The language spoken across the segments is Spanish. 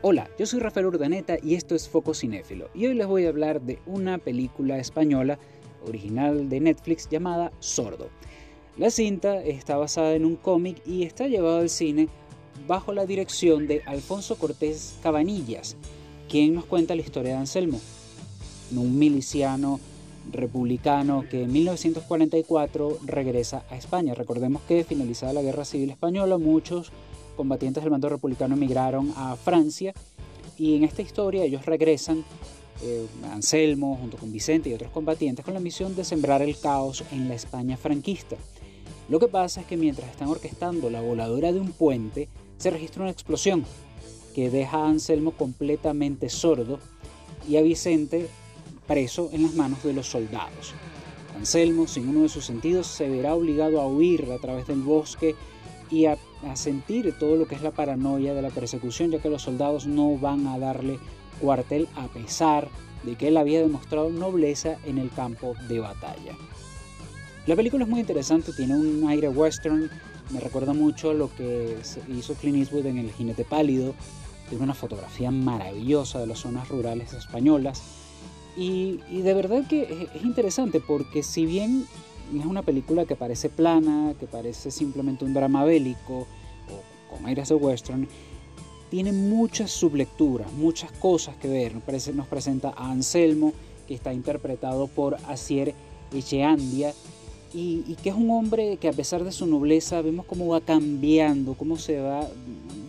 Hola, yo soy Rafael Urdaneta y esto es Foco Cinéfilo y hoy les voy a hablar de una película española original de Netflix llamada Sordo. La cinta está basada en un cómic y está llevada al cine bajo la dirección de Alfonso Cortés Cabanillas, quien nos cuenta la historia de Anselmo, un miliciano republicano que en 1944 regresa a España. Recordemos que finalizada la Guerra Civil Española, muchos combatientes del bando republicano emigraron a Francia y en esta historia ellos regresan, eh, Anselmo junto con Vicente y otros combatientes, con la misión de sembrar el caos en la España franquista. Lo que pasa es que mientras están orquestando la voladura de un puente, se registra una explosión que deja a Anselmo completamente sordo y a Vicente preso en las manos de los soldados. Anselmo, sin uno de sus sentidos, se verá obligado a huir a través del bosque y a, sentir todo lo que es la paranoia de la persecución, ya que los soldados no van a darle cuartel a pesar de que él había demostrado nobleza en el campo de batalla. La película es muy interesante, tiene un aire western, me recuerda mucho a lo que hizo Clint Eastwood en El jinete pálido, tiene una fotografía maravillosa de las zonas rurales españolas y, de verdad que es interesante porque si bien es una película que parece plana, que parece simplemente un drama bélico o con aires de western, tiene muchas sublecturas, muchas cosas que ver. Nos, presenta a Anselmo, que está interpretado por Asier Echeandia, y, que es un hombre que a pesar de su nobleza vemos cómo va cambiando, cómo se va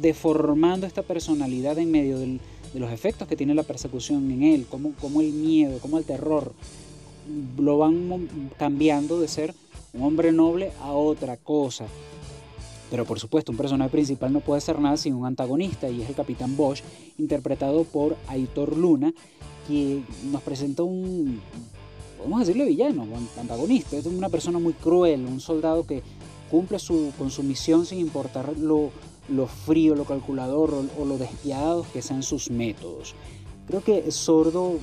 deformando esta personalidad en medio de los efectos que tiene la persecución en él, cómo, cómo el miedo, cómo el terror lo van cambiando de ser un hombre noble a otra cosa. Pero por supuesto, un personaje principal no puede ser nada sin un antagonista, y es el Capitán Bosch, interpretado por Aitor Luna, que nos presenta un, podemos decirle villano, un antagonista. Es una persona muy cruel, un soldado que cumple su, con su misión sin importar lo, lo frío, lo calculador o, o lo despiadados que sean sus métodos. Creo que Sordo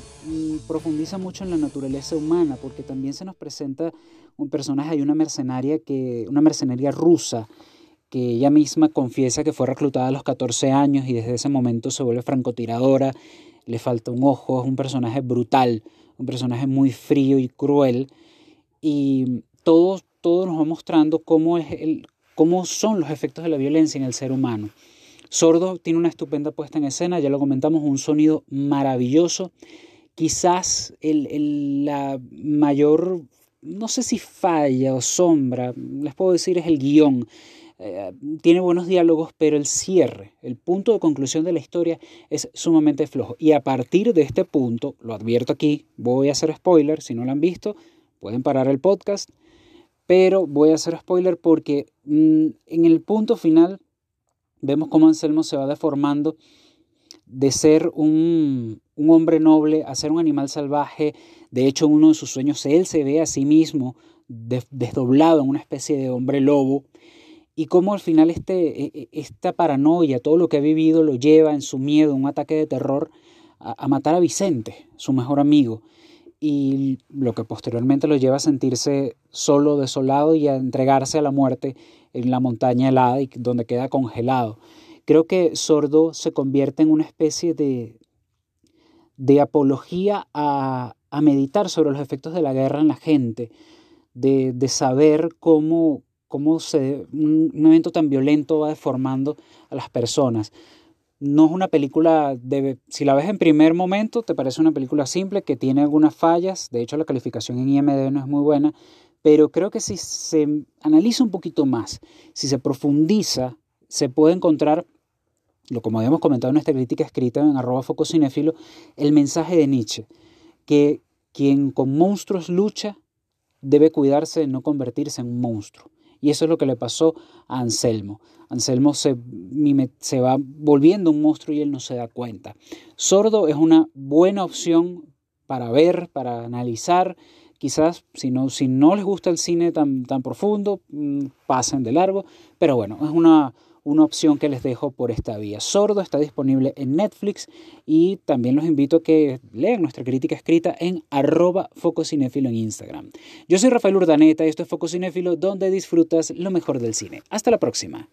profundiza mucho en la naturaleza humana porque también se nos presenta un personaje, hay una mercenaria que una mercenaria rusa que ella misma confiesa que fue reclutada a los 14 años y desde ese momento se vuelve francotiradora, le falta un ojo, es un personaje brutal, un personaje muy frío y cruel y todo, todo nos va mostrando cómo, es el, cómo son los efectos de la violencia en el ser humano. Sordo tiene una estupenda puesta en escena, ya lo comentamos, un sonido maravilloso. Quizás el, la mayor, no sé si falla o sombra, les puedo decir, es el guion. Eh, tiene buenos diálogos, pero el cierre, el punto de conclusión de la historia es sumamente flojo. Y a partir de este punto, lo advierto aquí, voy a hacer spoiler, si no lo han visto, pueden parar el podcast, pero voy a hacer spoiler porque mm, en el punto final vemos cómo Anselmo se va deformando de ser un, hombre noble a ser un animal salvaje. De hecho, uno de sus sueños, él se ve a sí mismo desdoblado en una especie de hombre lobo. Y cómo al final este, e, e, esta paranoia, todo lo que ha vivido, lo lleva en su miedo, un ataque de terror, a matar a Vicente, su mejor amigo. Y lo que posteriormente lo lleva a sentirse solo, desolado y a entregarse a la muerte en la montaña helada y donde queda congelado. Creo que Sordo se convierte en una especie de, de apología a, meditar sobre los efectos de la guerra en la gente, de, saber cómo, cómo se, un, evento tan violento va deformando a las personas. No es una película, de, si la ves en primer momento, te parece una película simple que tiene algunas fallas, de hecho la calificación en IMDb no es muy buena, pero creo que si se analiza un poquito más, si se profundiza, se puede encontrar, lo como habíamos comentado en nuestra crítica escrita en arroba el mensaje de Nietzsche, que quien con monstruos lucha debe cuidarse de no convertirse en un monstruo. Y eso es lo que le pasó a Anselmo. Anselmo se, se va volviendo un monstruo y él no se da cuenta. Sordo es una buena opción para ver, para analizar Quizás si no, les gusta el cine tan, tan profundo, mm, pasen de largo, pero bueno, es una, una opción que les dejo por esta vía. Sordo está disponible en Netflix y también los invito a que lean nuestra crítica escrita en arroba en Instagram. Yo soy Rafael Urdaneta y esto es Fococinéfilo donde disfrutas lo mejor del cine. Hasta la próxima.